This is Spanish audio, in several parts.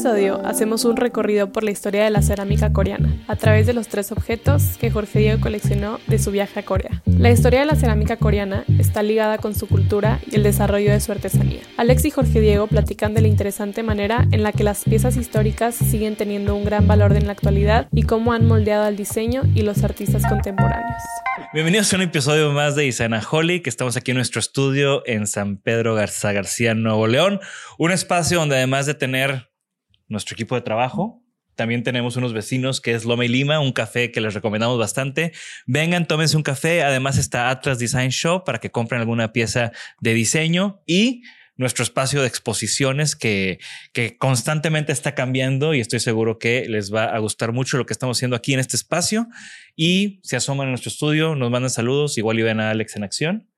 episodio hacemos un recorrido por la historia de la cerámica coreana, a través de los tres objetos que Jorge Diego coleccionó de su viaje a Corea. La historia de la cerámica coreana está ligada con su cultura y el desarrollo de su artesanía. Alex y Jorge Diego platican de la interesante manera en la que las piezas históricas siguen teniendo un gran valor en la actualidad y cómo han moldeado al diseño y los artistas contemporáneos. Bienvenidos a un episodio más de Holly, que estamos aquí en nuestro estudio en San Pedro Garza García, Nuevo León. Un espacio donde además de tener nuestro equipo de trabajo, también tenemos unos vecinos que es Loma y Lima, un café que les recomendamos bastante. Vengan, tómense un café. Además está Atlas Design Show para que compren alguna pieza de diseño y nuestro espacio de exposiciones que, que constantemente está cambiando y estoy seguro que les va a gustar mucho lo que estamos haciendo aquí en este espacio. Y se asoman a nuestro estudio, nos mandan saludos, igual y ven a Alex en acción.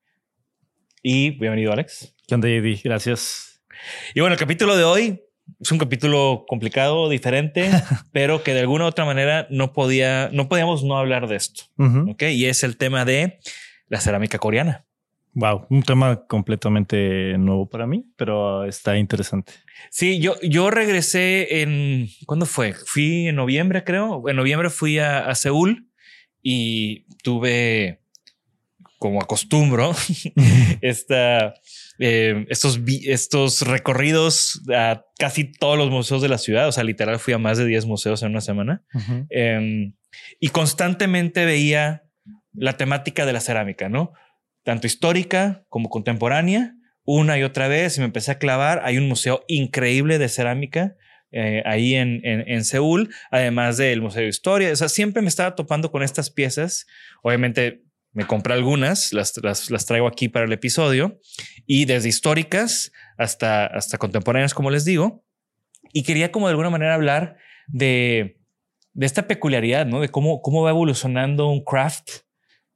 Y bienvenido, Alex. ¿Qué onda, Eddie? Gracias. Y bueno, el capítulo de hoy es un capítulo complicado, diferente, pero que de alguna u otra manera no podía, no podíamos no hablar de esto. Ok. Y es el tema de la cerámica coreana. Wow, un tema completamente nuevo para mí, pero está interesante. Sí, yo, yo regresé en, ¿cuándo fue? Fui en noviembre, creo. En noviembre fui a, a Seúl y tuve, como acostumbro, esta, eh, estos, estos recorridos a casi todos los museos de la ciudad. O sea, literal fui a más de 10 museos en una semana em, y constantemente veía la temática de la cerámica, ¿no? tanto histórica como contemporánea, una y otra vez, y me empecé a clavar. Hay un museo increíble de cerámica eh, ahí en, en, Seúl, además del Museo de Historia. O sea, siempre me estaba topando con estas piezas. Obviamente me compré algunas, las, las, traigo aquí para el episodio, y desde históricas hasta, hasta contemporáneas, como les digo. Y quería como de alguna manera hablar de, de esta peculiaridad, ¿no? De cómo, cómo va evolucionando un craft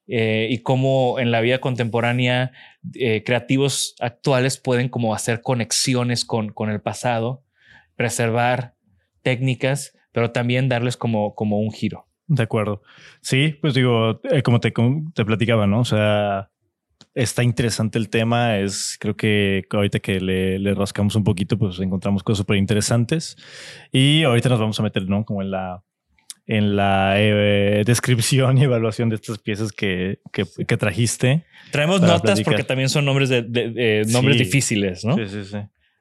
eh, y cómo en la vida contemporánea eh, creativos actuales pueden como hacer conexiones con, con el pasado, preservar técnicas, pero también darles como, como un giro. De acuerdo. Sí, pues digo, eh, como te, te platicaba, ¿no? O sea, está interesante el tema. Es, creo que ahorita que le, le rascamos un poquito, pues encontramos cosas súper interesantes. Y ahorita nos vamos a meter, ¿no? Como en la en la eh, descripción y evaluación de estas piezas que, que, trajiste. Traemos notas porque también son nombres de, nombres difíciles, ¿no? Sí, sí, sí.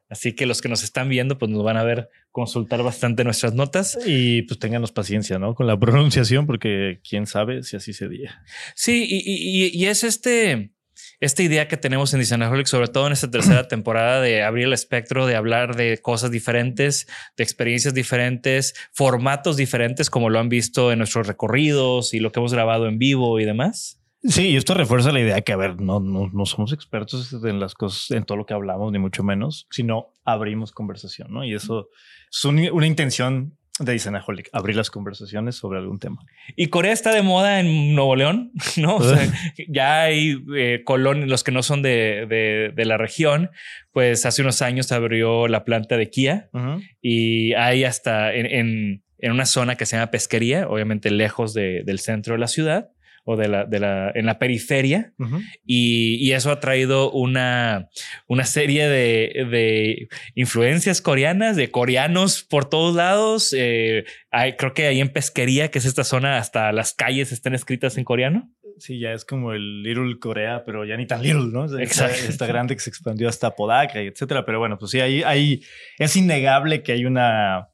Así que los que nos están viendo, pues nos van a ver consultar bastante nuestras notas. Y pues ténganos paciencia, ¿no? Con la pronunciación, porque quién sabe si así sería. Sí, y, y, y es este esta idea que tenemos en Designaholic, sobre todo en esta tercera temporada, de abrir el espectro, de hablar de cosas diferentes, de experiencias diferentes, formatos diferentes, como lo han visto en nuestros recorridos y lo que hemos grabado en vivo y demás. Sí, y esto refuerza la idea que, a ver, no, no, no somos expertos en las cosas, en todo lo que hablamos, ni mucho menos, sino abrimos conversación, ¿no? Y eso es una intención de Isanaholic, abrir las conversaciones sobre algún tema. Y Corea está de moda en Nuevo León, ¿no? O sea, ya hay eh, colonias, los que no son de, de, de, la región, pues hace unos años abrió la planta de Kia uh -huh. y hay hasta en, en, en, una zona que se llama Pesquería, obviamente lejos de, del centro de la ciudad o de la, de la, en la periferia. Uh -huh. y, y, eso ha traído una, una serie de, de, influencias coreanas, de coreanos por todos lados. Eh, hay, creo que ahí en Pesquería, que es esta zona, hasta las calles están escritas en coreano. Sí, ya es como el Little Corea, pero ya ni tan little, ¿no? Exacto. Está, está grande que se expandió hasta Podaca y etcétera. Pero bueno, pues sí, ahí, ahí es innegable que hay una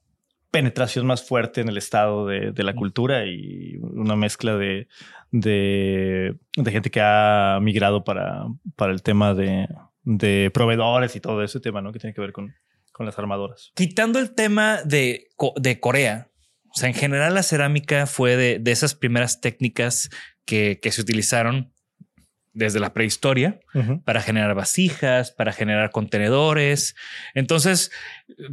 penetración más fuerte en el estado de, de la cultura y una mezcla de, de, de, gente que ha migrado para, para el tema de, de, proveedores y todo ese tema, ¿no? Que tiene que ver con, con las armadoras. Quitando el tema de, de Corea, o sea, en general la cerámica fue de, de esas primeras técnicas que, que se utilizaron desde la prehistoria uh -huh. para generar vasijas, para generar contenedores. Entonces,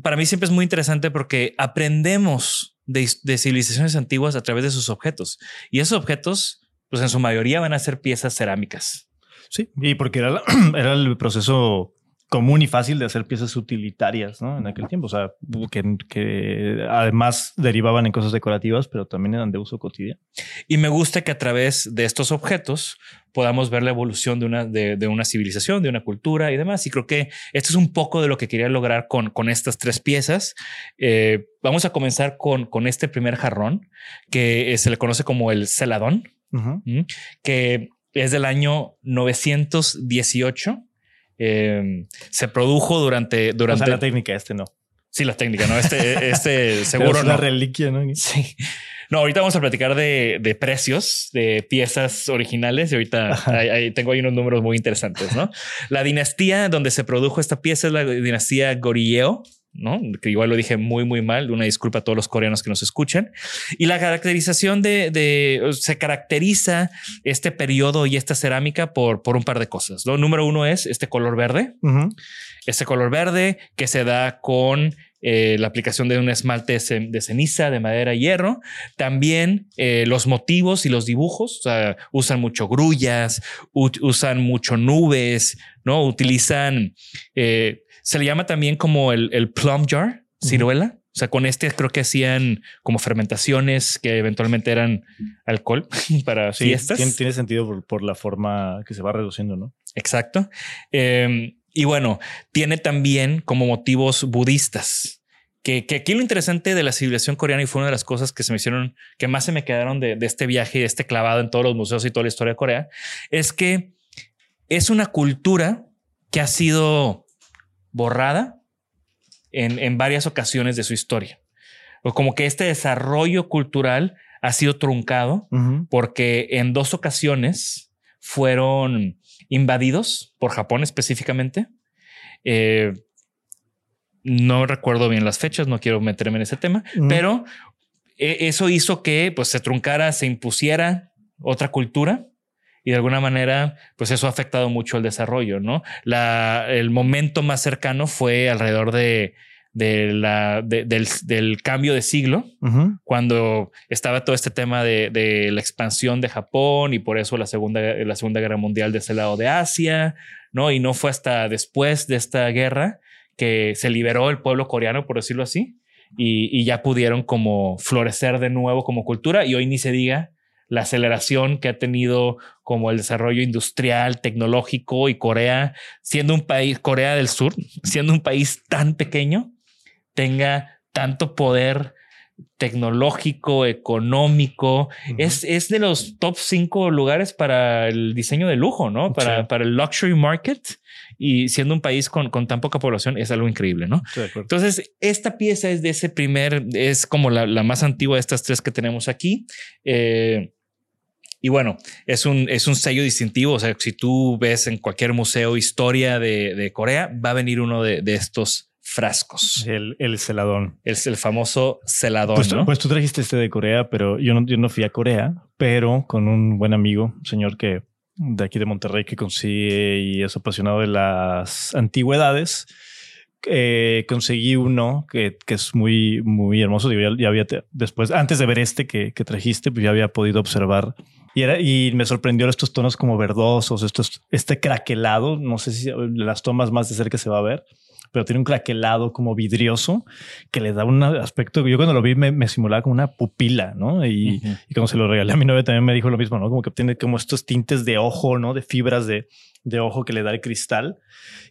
para mí siempre es muy interesante porque aprendemos de, de, civilizaciones antiguas a través de sus objetos y esos objetos, pues en su mayoría van a ser piezas cerámicas. Sí, y porque era, era el proceso común y fácil de hacer piezas utilitarias ¿no? en aquel tiempo. O sea, que, que, además derivaban en cosas decorativas, pero también eran de uso cotidiano. Y me gusta que a través de estos objetos podamos ver la evolución de una, de, de, una civilización, de una cultura y demás. Y creo que esto es un poco de lo que quería lograr con, con estas tres piezas. Eh, vamos a comenzar con, con este primer jarrón, que se le conoce como el celadón, uh -huh. que es del año 918 eh, se produjo durante, durante o sea, la técnica, este no. Sí, la técnica, no. Este, este seguro es no. una reliquia, ¿no? Sí. No, ahorita vamos a platicar de, de precios de piezas originales y ahorita hay, hay, tengo ahí unos números muy interesantes, ¿no? La dinastía donde se produjo esta pieza es la dinastía Goryeo, ¿no? Que igual lo dije muy, muy mal. Una disculpa a todos los coreanos que nos escuchan. Y la caracterización de, de se caracteriza este periodo y esta cerámica por, por un par de cosas. ¿no? Número uno es este color verde. Uh -huh. Este color verde que se da con eh, la aplicación de un esmalte de ceniza, de madera y hierro. También eh, los motivos y los dibujos. O sea, usan mucho grullas, usan mucho nubes, ¿no? Utilizan... Eh, se le llama también como el, el plum jar, ciruela. Uh -huh. O sea, con este creo que hacían como fermentaciones que eventualmente eran alcohol para sí, fiestas. Tiene, tiene sentido por, por, la forma que se va reduciendo, ¿no? Exacto. Eh, y bueno, tiene también como motivos budistas. Que, que, aquí lo interesante de la civilización coreana y fue una de las cosas que se me hicieron, que más se me quedaron de, de este viaje y de este clavado en todos los museos y toda la historia de Corea, es que es una cultura que ha sido borrada en, en, varias ocasiones de su historia. O como que este desarrollo cultural ha sido truncado uh -huh. porque en dos ocasiones fueron invadidos por Japón específicamente. Eh, no recuerdo bien las fechas, no quiero meterme en ese tema, uh -huh. pero eh, eso hizo que pues, se truncara, se impusiera otra cultura y de alguna manera, pues eso ha afectado mucho el desarrollo, ¿no? La, el momento más cercano fue alrededor de, de la, de, del, del, cambio de siglo, uh -huh. cuando estaba todo este tema de, de, la expansión de Japón y por eso la segunda, la segunda guerra mundial de ese lado de Asia, ¿no? Y no fue hasta después de esta guerra que se liberó el pueblo coreano, por decirlo así, y, y ya pudieron como florecer de nuevo como cultura y hoy ni se diga la aceleración que ha tenido como el desarrollo industrial, tecnológico y Corea, siendo un país, Corea del Sur, siendo un país tan pequeño, tenga tanto poder tecnológico, económico. Uh -huh. es, es, de los top cinco lugares para el diseño de lujo, ¿no? Para, sí. para el luxury market. Y siendo un país con, con tan poca población es algo increíble, ¿no? Sí, Entonces, esta pieza es de ese primer, es como la, la, más antigua de estas tres que tenemos aquí. Eh, y bueno, es un, es un sello distintivo. O sea, si tú ves en cualquier museo historia de, de Corea, va a venir uno de, de estos frascos. El, el celadón. El, el famoso celadón. Pues, ¿no? pues, tú trajiste este de Corea, pero yo no, yo no fui a Corea, pero con un buen amigo, señor que de aquí de Monterrey que consigue y es apasionado de las antigüedades. Eh, conseguí uno que, que, es muy, muy hermoso. Digo, ya, había después, antes de ver este que, que, trajiste, pues ya había podido observar y, era, y me sorprendió estos tonos como verdosos, estos, este craquelado. No sé si las tomas más de cerca se va a ver, pero tiene un craquelado como vidrioso que le da un aspecto. Yo cuando lo vi me, simulaba como una pupila, ¿no? Y, y, cuando se lo regalé a mi novia también me dijo lo mismo, ¿no? Como que tiene como estos tintes de ojo, ¿no? De fibras de, de ojo que le da el cristal,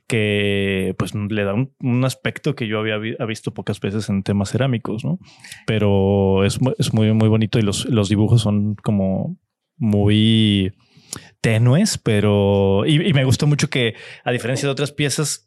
que pues le da un, aspecto que yo había visto pocas veces en temas cerámicos, ¿no? Pero es, es muy, muy bonito y los, los dibujos son como muy tenues, pero y, me gustó mucho que a diferencia de otras piezas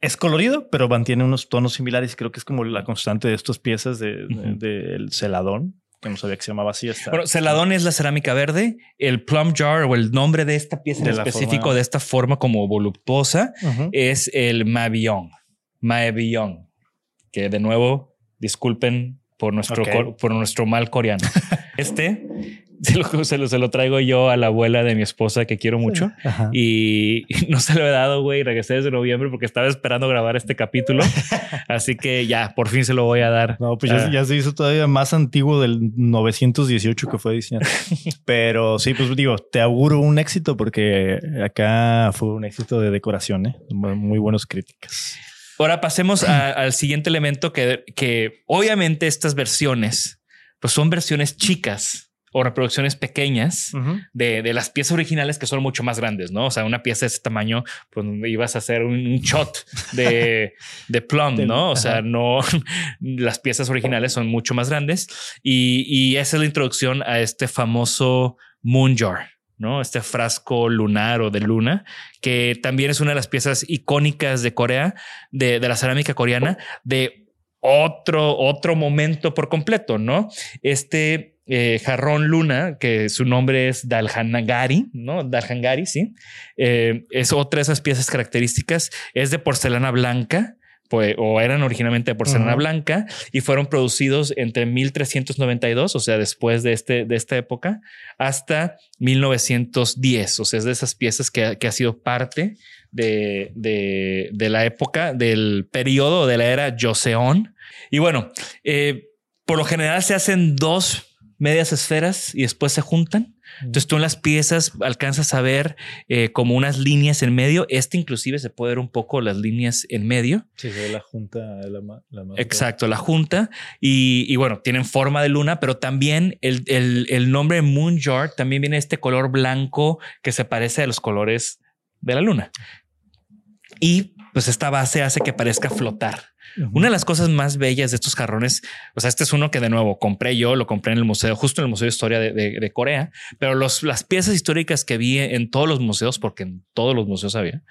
es colorido, pero mantiene unos tonos similares. Creo que es como la constante de estas piezas del de, celadón, que no sabía que se llamaba así. Bueno, celadón es la cerámica verde. El plum jar o el nombre de esta pieza en específico, de esta forma como voluptuosa, es el Mavillon. Mavillon. Que de nuevo, disculpen por nuestro, por nuestro mal coreano. este se lo, se lo, se, lo, traigo yo a la abuela de mi esposa que quiero mucho y, no se lo he dado, güey. Regresé desde noviembre porque estaba esperando grabar este capítulo. Así que ya, por fin se lo voy a dar. No, pues ya, ah. se hizo todavía más antiguo del 918 que fue diseñado. Pero sí, pues digo, te auguro un éxito porque acá fue un éxito de decoración, ¿eh? muy buenas críticas. Ahora pasemos al siguiente elemento que, que obviamente estas versiones, pues son versiones chicas o reproducciones pequeñas de, de, las piezas originales que son mucho más grandes, ¿no? O sea, una pieza de ese tamaño, pues ibas a hacer un shot de, de plum, ¿no? O sea, no, las piezas originales son mucho más grandes y, y esa es la introducción a este famoso moon jar. ¿no? Este frasco lunar o de luna, que también es una de las piezas icónicas de Corea, de, de la cerámica coreana, de otro, otro momento por completo, ¿no? Este eh, jarrón luna, que su nombre es Dalhangari, ¿no? Dalhangari, sí. Eh, es otra de esas piezas características. Es de porcelana blanca. Pues, o eran originalmente de porcelana blanca y fueron producidos entre 1392, o sea, después de, este, de esta época, hasta 1910. O sea, es de esas piezas que, que ha sido parte de, de, de, la época, del periodo de la era Joseon. Y bueno, eh, por lo general se hacen dos medias esferas y después se juntan. Entonces tú en las piezas alcanzas a ver eh, como unas líneas en medio. Este inclusive se puede ver un poco las líneas en medio. Sí, se ve la junta. La, Exacto, la junta. Y, bueno, tienen forma de luna, pero también el, el, nombre Moon Jar también viene este color blanco que se parece a los colores de la luna. Y pues esta base hace que parezca flotar. Una de las cosas más bellas de estos jarrones, o sea, este es uno que de nuevo compré yo, lo compré en el museo, justo en el Museo de Historia de, Corea, pero los, las piezas históricas que vi en todos los museos, porque en todos los museos había,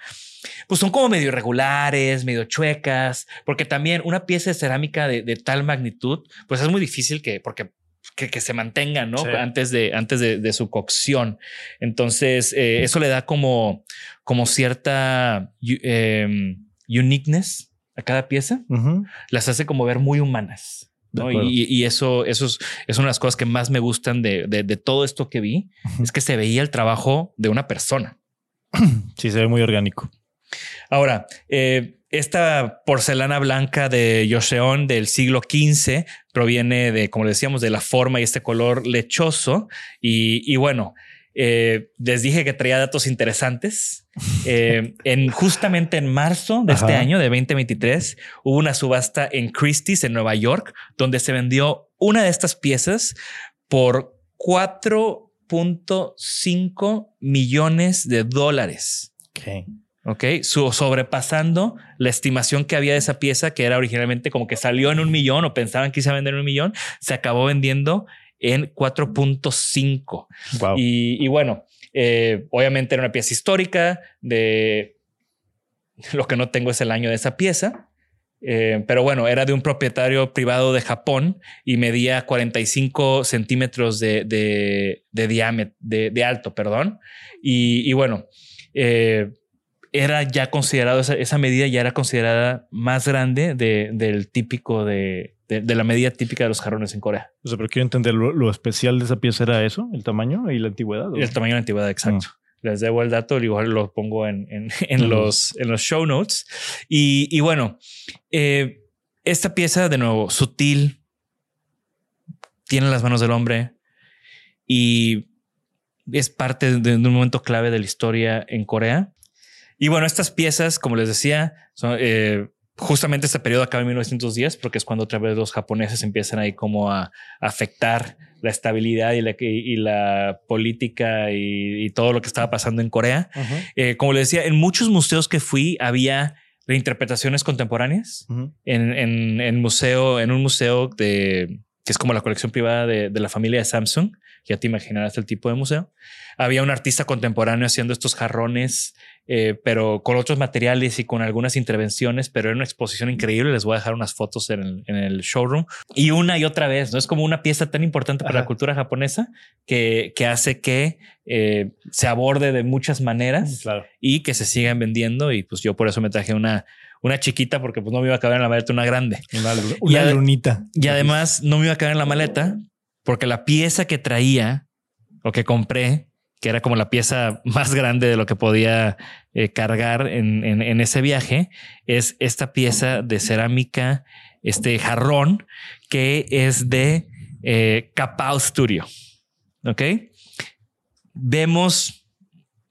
pues son como medio irregulares, medio chuecas, porque también una pieza de cerámica de, tal magnitud, pues es muy difícil que, porque que, se mantenga, ¿no? Antes de, antes de, su cocción. Entonces, eh, eso le da como, como cierta em, uniqueness a cada pieza, las hace como ver muy humanas. Y, eso, eso es, una de las cosas que más me gustan de, todo esto que vi, es que se veía el trabajo de una persona. Sí, se ve muy orgánico. Ahora, eh, esta porcelana blanca de Joseon del siglo XV proviene de, como decíamos, de la forma y este color lechoso. Y, y bueno, eh, les dije que traía datos interesantes. Eh, en justamente en marzo de este año, de 2023, hubo una subasta en Christie's en Nueva York, donde se vendió una de estas piezas por 4.5 millones de dólares. Ok. Ok, sobrepasando la estimación que había de esa pieza, que era originalmente como que salió en un millón o pensaban que iba a vender en un millón, se acabó vendiendo en 4.5. Y, bueno, eh, obviamente era una pieza histórica de lo que no tengo es el año de esa pieza. Eh, pero bueno, era de un propietario privado de Japón y medía 45 centímetros de, de, diámetro, de, alto, perdón. Y, bueno, eh, era ya considerado, esa, medida ya era considerada más grande del típico de, de, la medida típica de los jarrones en Corea. O sea, pero quiero entender, lo, especial de esa pieza era eso, el tamaño y la antigüedad. El tamaño y la antigüedad, exacto. les debo el dato, igual lo pongo en, en, los, en los show notes. Y, y bueno, eh, esta pieza, de nuevo, sutil, tiene las manos del hombre y es parte de, un momento clave de la historia en Corea. Y bueno, estas piezas, como les decía, son, eh, justamente este periodo acaba en 1910 porque es cuando otra vez los japoneses empiezan ahí como a, afectar la estabilidad y la, y la política y, todo lo que estaba pasando en Corea. Eh, como les decía, en muchos museos que fui había reinterpretaciones contemporáneas en, en, en, museo, en un museo de que es como la colección privada de, de la familia de Samsung. Ya te imaginarás el tipo de museo. Había un artista contemporáneo haciendo estos jarrones eh, pero con otros materiales y con algunas intervenciones, pero era una exposición increíble. Les voy a dejar unas fotos en el, showroom y una y otra vez, ¿no? Es como una pieza tan importante para la cultura japonesa que, que hace que eh, se aborde de muchas maneras mm, y que se sigan vendiendo. Y pues yo por eso me traje una, una chiquita porque pues no me iba a caber en la maleta una grande. Una, lunita. Y además no me iba a caber en la maleta porque la pieza que traía o que compré que era como la pieza más grande de lo que podía eh, cargar en, ese viaje, es esta pieza de cerámica, este jarrón, que es de eh, Studio. Ok. Vemos,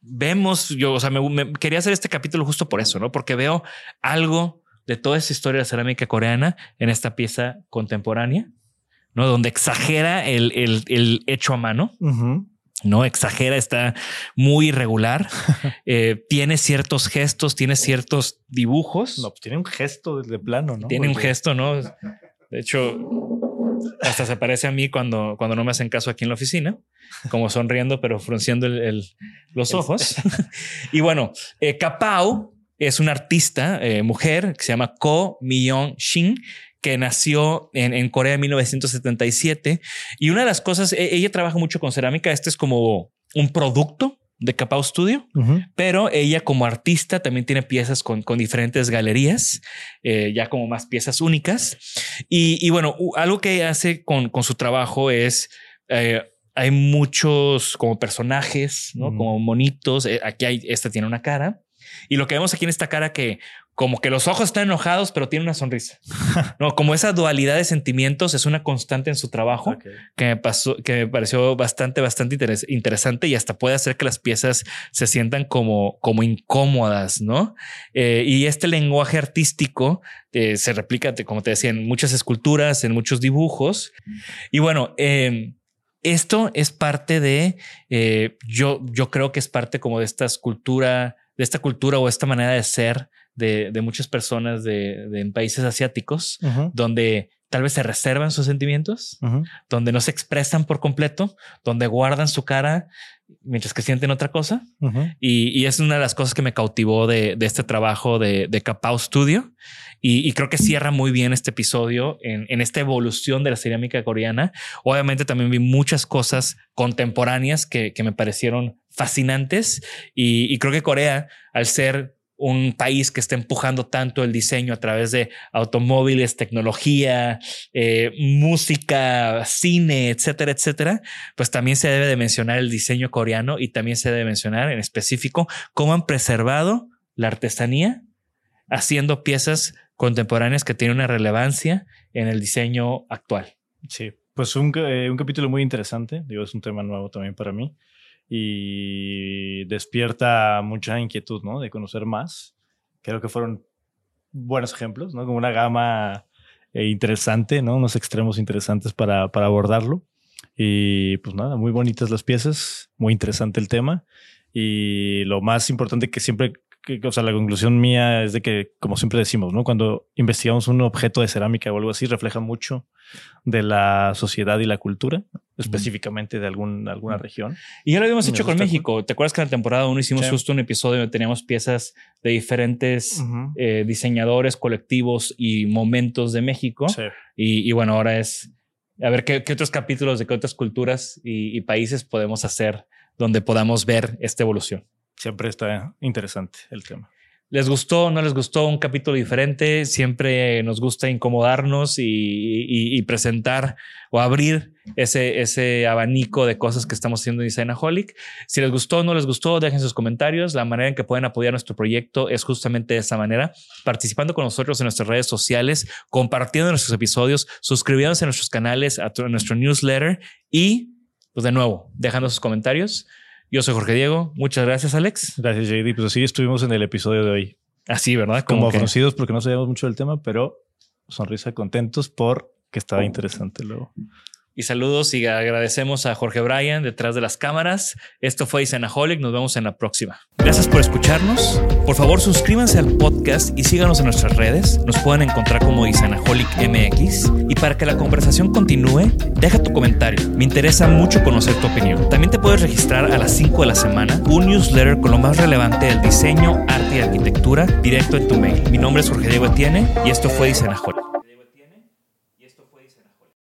vemos, yo, o sea, me, quería hacer este capítulo justo por eso, ¿no? Porque veo algo de toda esa historia de cerámica coreana en esta pieza contemporánea, ¿no? Donde exagera el, hecho a mano no exagera, está muy irregular. Eh, tiene ciertos gestos, tiene ciertos dibujos. No, pues tiene un gesto de plano, ¿no? Tiene un gesto, ¿no? De hecho, hasta se parece a mí cuando, cuando no me hacen caso aquí en la oficina, como sonriendo, pero frunciendo los ojos. y bueno, eh, Kapao es una artista eh, mujer que se llama Ko Myung Shin que nació en, Corea en 1977. Y una de las cosas, e, ella trabaja mucho con cerámica. Este es como un producto de Capao Studio, pero ella como artista también tiene piezas con, diferentes galerías, eh, ya como más piezas únicas. Y, bueno, algo que hace con, su trabajo es... Eh, hay muchos como personajes, ¿no? Como monitos. Eh, aquí hay, esta tiene una cara. Y lo que vemos aquí en esta cara que como que los ojos están enojados, pero tiene una sonrisa. No, como esa dualidad de sentimientos es una constante en su trabajo que me pasó, que me pareció bastante, bastante interesante y hasta puede hacer que las piezas se sientan como, como incómodas, ¿no? Eh, y este lenguaje artístico eh, se replica, como te decía, en muchas esculturas, en muchos dibujos. Y bueno, em, esto es parte de, eh, yo, yo creo que es parte como de esta escultura, de esta cultura o esta manera de ser de, muchas personas de, en países asiáticos, donde tal vez se reservan sus sentimientos, donde no se expresan por completo, donde guardan su cara mientras que sienten otra cosa. y, es una de las cosas que me cautivó de, este trabajo de, de Capao Studio. Y, creo que cierra muy bien este episodio en, esta evolución de la cerámica coreana. Obviamente también vi muchas cosas contemporáneas que, me parecieron fascinantes y, y creo que Corea, al ser un país que está empujando tanto el diseño a través de automóviles, tecnología, eh, música, cine, etcétera, etcétera, pues también se debe de mencionar el diseño coreano y también se debe mencionar en específico cómo han preservado la artesanía haciendo piezas contemporáneas que tienen una relevancia en el diseño actual. Sí, pues un, eh, un capítulo muy interesante, digo, es un tema nuevo también para mí y despierta mucha inquietud, ¿no? De conocer más. Creo que fueron buenos ejemplos, ¿no? Como una gama eh, interesante, ¿no? Unos extremos interesantes para, para abordarlo. Y pues nada, muy bonitas las piezas, muy interesante el tema. Y lo más importante que siempre o sea, la conclusión mía es de que, como siempre decimos, ¿no? Cuando investigamos un objeto de cerámica o algo así, refleja mucho de la sociedad y la cultura, específicamente de algún, alguna región. Y ya lo habíamos hecho con México. ¿Te acuerdas que en la temporada 1 hicimos justo un episodio donde teníamos piezas de diferentes eh, diseñadores, colectivos y momentos de México? Y, bueno, ahora es a ver qué, otros capítulos de qué otras culturas y países podemos hacer donde podamos ver esta evolución siempre está interesante el tema. les gustó, no les gustó un capítulo diferente. Siempre nos gusta incomodarnos y, presentar o abrir ese, ese abanico de cosas que estamos haciendo en Designaholic. Si les gustó o no les gustó, dejen sus comentarios. La manera en que pueden apoyar nuestro proyecto es justamente de esa manera, participando con nosotros en nuestras redes sociales, compartiendo nuestros episodios, suscribiéndose a nuestros canales, a nuestro newsletter y, pues de nuevo, dejando sus comentarios. Yo soy Jorge Diego. Muchas gracias, Alex. Gracias, JD. Pues así estuvimos en el episodio de hoy. Así, ¿verdad? Como, conocidos porque no sabíamos mucho del tema, pero sonrisa contentos por que estaba interesante luego y saludos y agradecemos a Jorge Bryan detrás de las cámaras. Esto fue Isanaholic. Nos vemos en la próxima. Gracias por escucharnos. Por favor, suscríbanse al podcast y síganos en nuestras redes. Nos pueden encontrar como Isanaholic MX. Y para que la conversación continúe, deja tu comentario. Me interesa mucho conocer tu opinión. También te puedes registrar a las 5 de la semana un newsletter con lo más relevante del diseño, arte y arquitectura directo en tu mail. Mi nombre es Jorge Diego Etienne y esto fue Isanaholic.